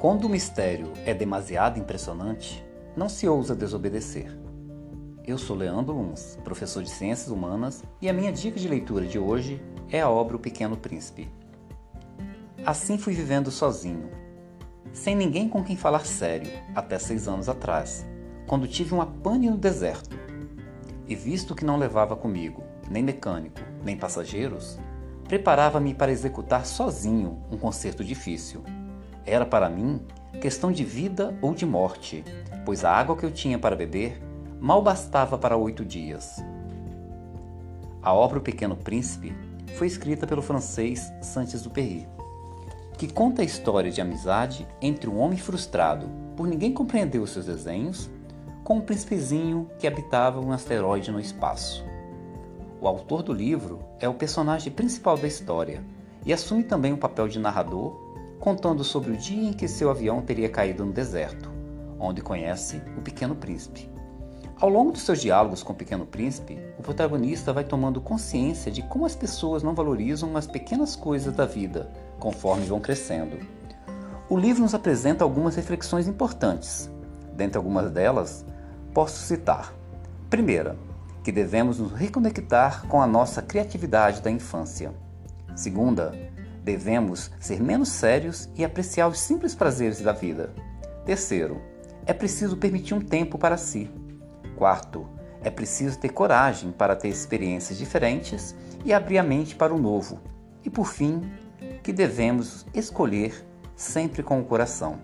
Quando o mistério é demasiado impressionante, não se ousa desobedecer. Eu sou Leandro Luns, professor de Ciências Humanas, e a minha dica de leitura de hoje é a obra O Pequeno Príncipe. Assim fui vivendo sozinho, sem ninguém com quem falar sério, até seis anos atrás, quando tive uma pane no deserto. E visto que não levava comigo nem mecânico, nem passageiros, preparava-me para executar sozinho um concerto difícil. Era para mim questão de vida ou de morte, pois a água que eu tinha para beber mal bastava para oito dias. A obra O Pequeno Príncipe foi escrita pelo francês Saint-Exupéry, que conta a história de amizade entre um homem frustrado por ninguém compreender os seus desenhos com um príncipezinho que habitava um asteroide no espaço. O autor do livro é o personagem principal da história e assume também o papel de narrador, contando sobre o dia em que seu avião teria caído no deserto, onde conhece o Pequeno Príncipe. Ao longo dos seus diálogos com o Pequeno Príncipe, o protagonista vai tomando consciência de como as pessoas não valorizam as pequenas coisas da vida conforme vão crescendo. O livro nos apresenta algumas reflexões importantes. Dentre algumas delas, posso citar: primeira, que devemos nos reconectar com a nossa criatividade da infância. Segunda, devemos ser menos sérios e apreciar os simples prazeres da vida. Terceiro, é preciso permitir um tempo para si. Quarto, é preciso ter coragem para ter experiências diferentes e abrir a mente para o novo. E por fim, que devemos escolher sempre com o coração.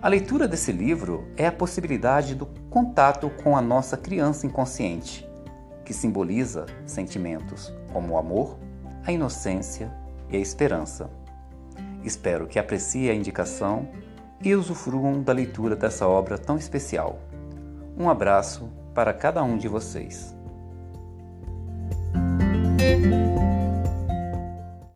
A leitura desse livro é a possibilidade do contato com a nossa criança inconsciente, que simboliza sentimentos como o amor, a inocência e a esperança. Espero que aprecie a indicação e usufruam da leitura dessa obra tão especial. Um abraço para cada um de vocês.